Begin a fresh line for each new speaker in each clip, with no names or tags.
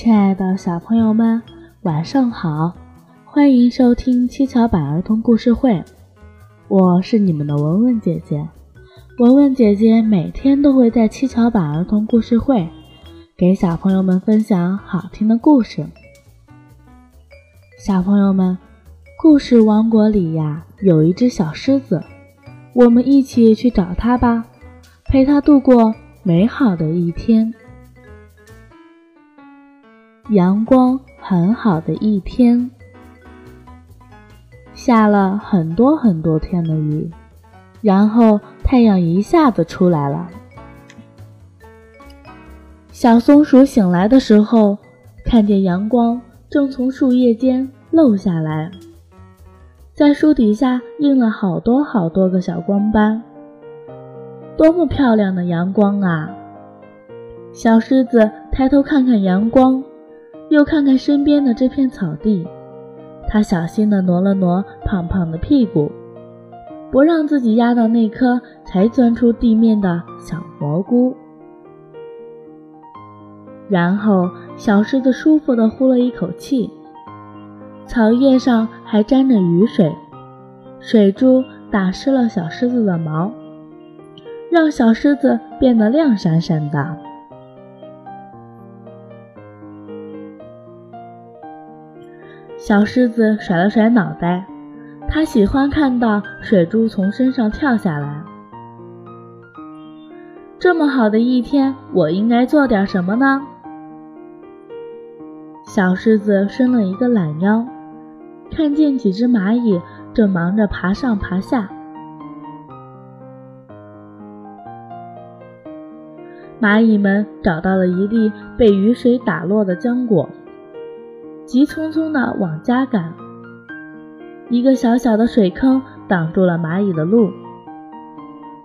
亲爱的小朋友们，晚上好！欢迎收听七巧板儿童故事会，我是你们的文文姐姐。文文姐姐每天都会在七巧板儿童故事会给小朋友们分享好听的故事。小朋友们，故事王国里呀有一只小狮子，我们一起去找它吧，陪它度过美好的一天。阳光很好的一天，下了很多很多天的雨，然后太阳一下子出来了。小松鼠醒来的时候，看见阳光正从树叶间漏下来，在树底下印了好多好多个小光斑。多么漂亮的阳光啊！小狮子抬头看看阳光。又看看身边的这片草地，他小心地挪了挪胖胖的屁股，不让自己压到那颗才钻出地面的小蘑菇。然后，小狮子舒服地呼了一口气，草叶上还沾着雨水，水珠打湿了小狮子的毛，让小狮子变得亮闪闪的。小狮子甩了甩脑袋，它喜欢看到水珠从身上跳下来。这么好的一天，我应该做点什么呢？小狮子伸了一个懒腰，看见几只蚂蚁正忙着爬上爬下。蚂蚁们找到了一粒被雨水打落的浆果。急匆匆地往家赶，一个小小的水坑挡住了蚂蚁的路。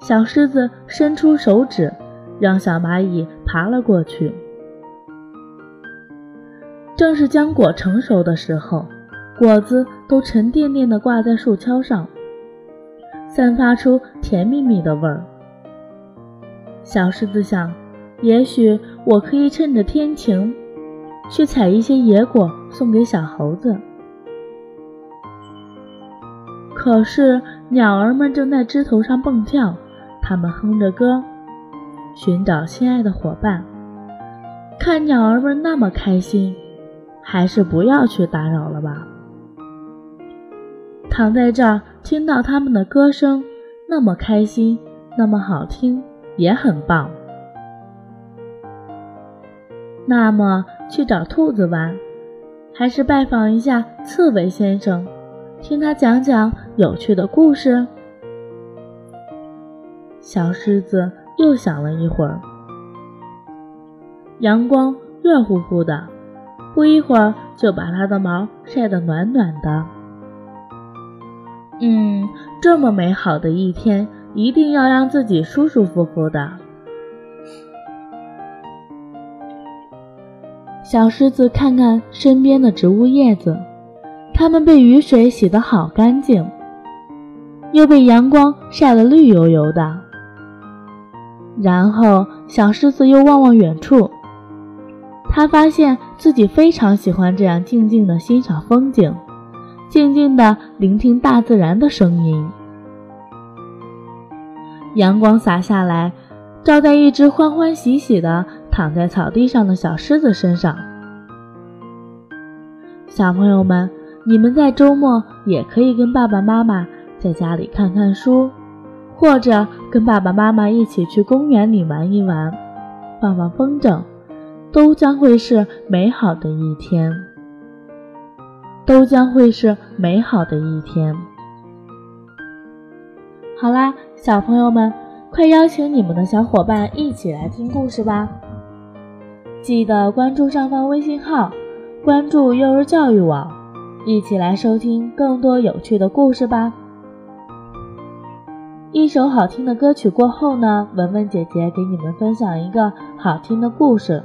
小狮子伸出手指，让小蚂蚁爬了过去。正是浆果成熟的时候，果子都沉甸甸地挂在树梢上，散发出甜蜜蜜的味儿。小狮子想，也许我可以趁着天晴。去采一些野果送给小猴子，可是鸟儿们正在枝头上蹦跳，它们哼着歌，寻找心爱的伙伴。看鸟儿们那么开心，还是不要去打扰了吧。躺在这儿听到它们的歌声，那么开心，那么好听，也很棒。那么。去找兔子玩，还是拜访一下刺猬先生，听他讲讲有趣的故事？小狮子又想了一会儿，阳光热乎乎的，不一会儿就把它的毛晒得暖暖的。嗯，这么美好的一天，一定要让自己舒舒服服的。小狮子看看身边的植物叶子，它们被雨水洗得好干净，又被阳光晒得绿油油的。然后，小狮子又望望远处，它发现自己非常喜欢这样静静的欣赏风景，静静的聆听大自然的声音。阳光洒下来，照在一只欢欢喜喜的。躺在草地上的小狮子身上，小朋友们，你们在周末也可以跟爸爸妈妈在家里看看书，或者跟爸爸妈妈一起去公园里玩一玩，放放风筝，都将会是美好的一天，都将会是美好的一天。好啦，小朋友们，快邀请你们的小伙伴一起来听故事吧。记得关注上方微信号，关注幼儿教育网，一起来收听更多有趣的故事吧。一首好听的歌曲过后呢，文文姐姐给你们分享一个好听的故事，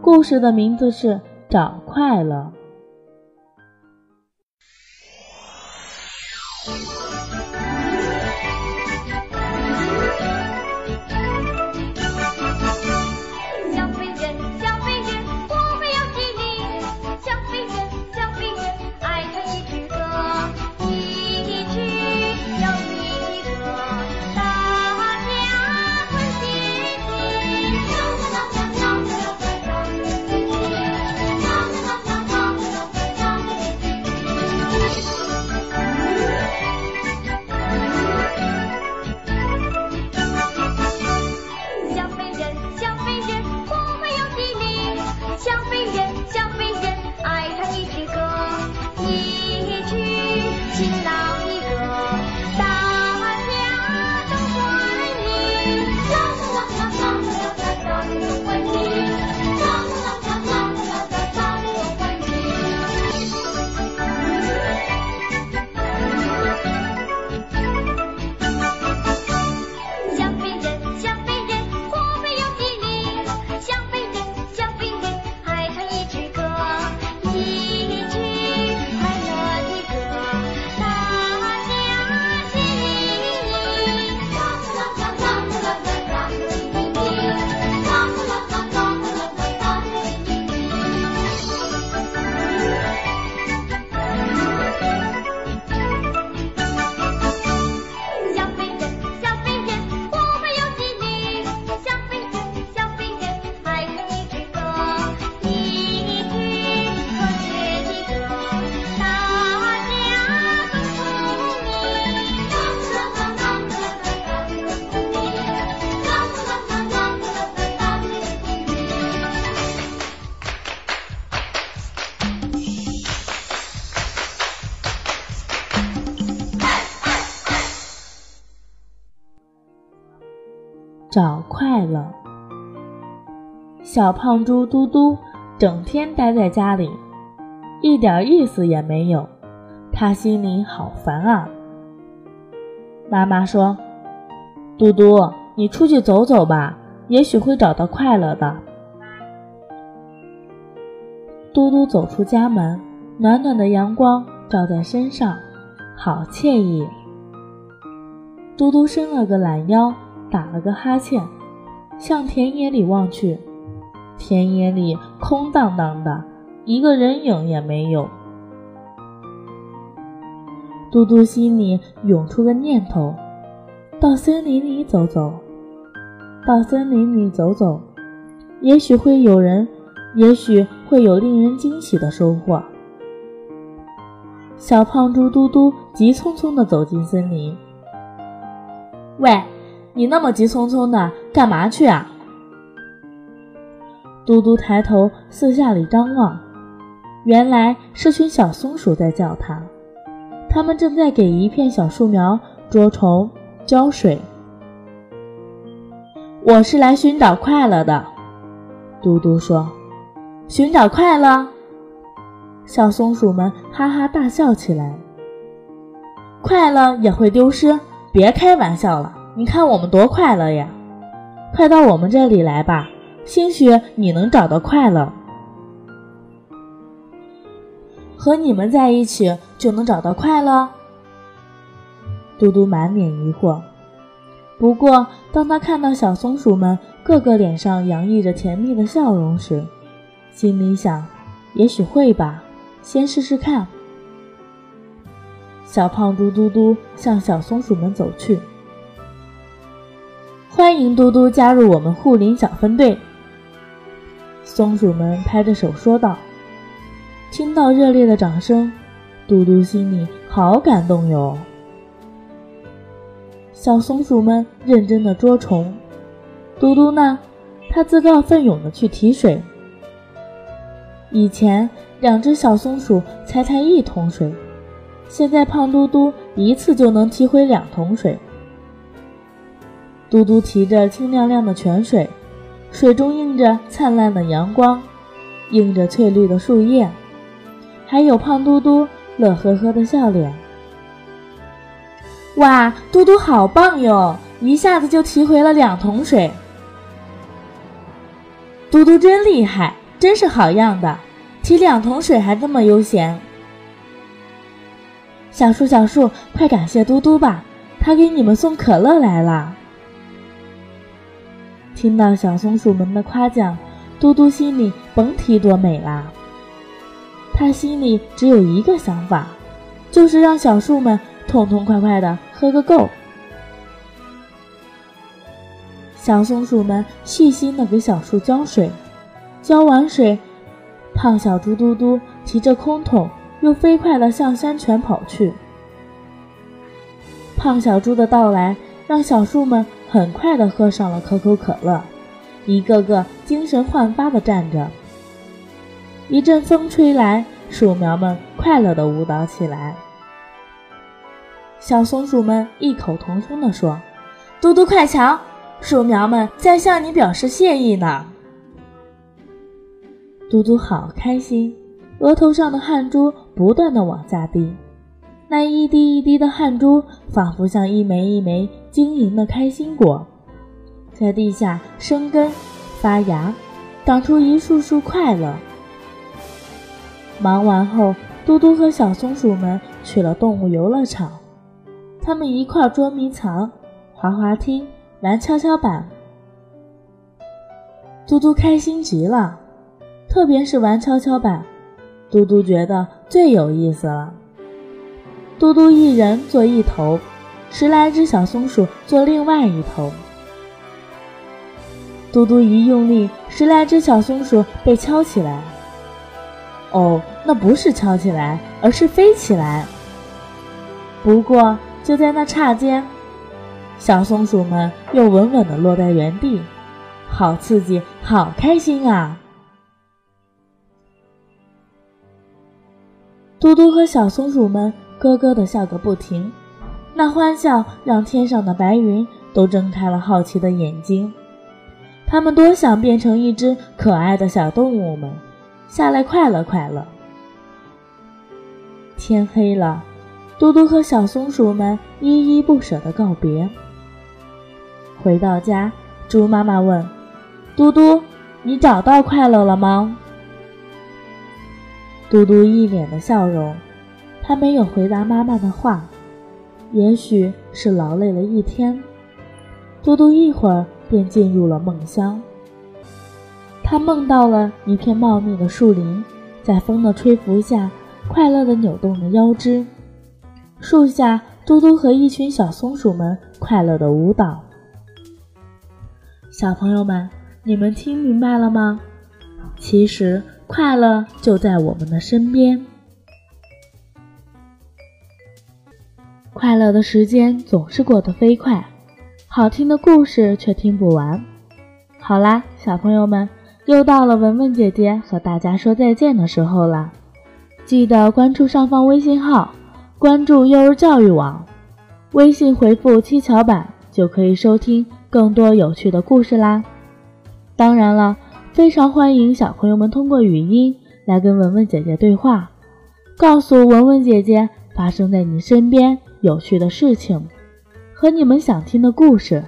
故事的名字是《找快乐》。找快乐。小胖猪嘟嘟整天待在家里，一点意思也没有，他心里好烦啊。妈妈说：“嘟嘟，你出去走走吧，也许会找到快乐的。”嘟嘟走出家门，暖暖的阳光照在身上，好惬意。嘟嘟伸了个懒腰，打了个哈欠，向田野里望去，田野里空荡荡的，一个人影也没有。嘟嘟心里涌出个念头：到森林里走走，到森林里走走，也许会有人。也许会有令人惊喜的收获。小胖猪嘟嘟急匆匆地走进森林。喂，你那么急匆匆的干嘛去啊？嘟嘟抬头四下里张望，原来是群小松鼠在叫他。它们正在给一片小树苗捉虫、浇水。我是来寻找快乐的，嘟嘟说。寻找快乐，小松鼠们哈哈大笑起来。快乐也会丢失，别开玩笑了！你看我们多快乐呀！快到我们这里来吧，兴许你能找到快乐。和你们在一起就能找到快乐？嘟嘟满脸疑惑。不过，当他看到小松鼠们个个脸上洋溢着甜蜜的笑容时，心里想，也许会吧，先试试看。小胖嘟嘟嘟向小松鼠们走去，欢迎嘟嘟加入我们护林小分队。松鼠们拍着手说道。听到热烈的掌声，嘟嘟心里好感动哟。小松鼠们认真的捉虫，嘟嘟呢，他自告奋勇的去提水。以前两只小松鼠才抬一桶水，现在胖嘟嘟一次就能提回两桶水。嘟嘟提着清亮亮的泉水，水中映着灿烂的阳光，映着翠绿的树叶，还有胖嘟嘟乐呵呵的笑脸。哇，嘟嘟好棒哟！一下子就提回了两桶水。嘟嘟真厉害！真是好样的，提两桶水还这么悠闲。小树，小树，快感谢嘟嘟吧，他给你们送可乐来了。听到小松鼠们的夸奖，嘟嘟心里甭提多美啦。他心里只有一个想法，就是让小树们痛痛快快的喝个够。小松鼠们细心的给小树浇水。浇完水，胖小猪嘟嘟提着空桶，又飞快的向山泉跑去。胖小猪的到来，让小树们很快的喝上了可口可乐，一个个精神焕发的站着。一阵风吹来，树苗们快乐的舞蹈起来。小松鼠们异口同声的说：“嘟嘟，快瞧，树苗们在向你表示谢意呢。”嘟嘟好开心，额头上的汗珠不断的往下滴，那一滴一滴的汗珠仿佛像一枚一枚晶莹的开心果，在地下生根发芽，长出一束束快乐。忙完后，嘟嘟和小松鼠们去了动物游乐场，他们一块捉迷藏、滑滑梯、玩跷跷板，嘟嘟开心极了。特别是玩跷跷板，嘟嘟觉得最有意思了。嘟嘟一人坐一头，十来只小松鼠坐另外一头。嘟嘟一用力，十来只小松鼠被敲起来。哦，那不是敲起来，而是飞起来。不过就在那刹间，小松鼠们又稳稳地落在原地，好刺激，好开心啊！嘟嘟和小松鼠们咯咯地笑个不停，那欢笑让天上的白云都睁开了好奇的眼睛。他们多想变成一只可爱的小动物们，下来快乐快乐。天黑了，嘟嘟和小松鼠们依依不舍地告别。回到家，猪妈妈问：“嘟嘟，你找到快乐了吗？”嘟嘟一脸的笑容，他没有回答妈妈的话，也许是劳累了一天。嘟嘟一会儿便进入了梦乡。他梦到了一片茂密的树林，在风的吹拂下，快乐地扭动着腰肢。树下，嘟嘟和一群小松鼠们快乐地舞蹈。小朋友们，你们听明白了吗？其实。快乐就在我们的身边，快乐的时间总是过得飞快，好听的故事却听不完。好啦，小朋友们，又到了文文姐姐和大家说再见的时候了。记得关注上方微信号，关注幼儿教育网，微信回复“七巧板”就可以收听更多有趣的故事啦。当然了。非常欢迎小朋友们通过语音来跟文文姐姐对话，告诉文文姐姐发生在你身边有趣的事情和你们想听的故事。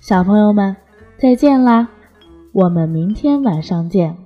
小朋友们，再见啦！我们明天晚上见。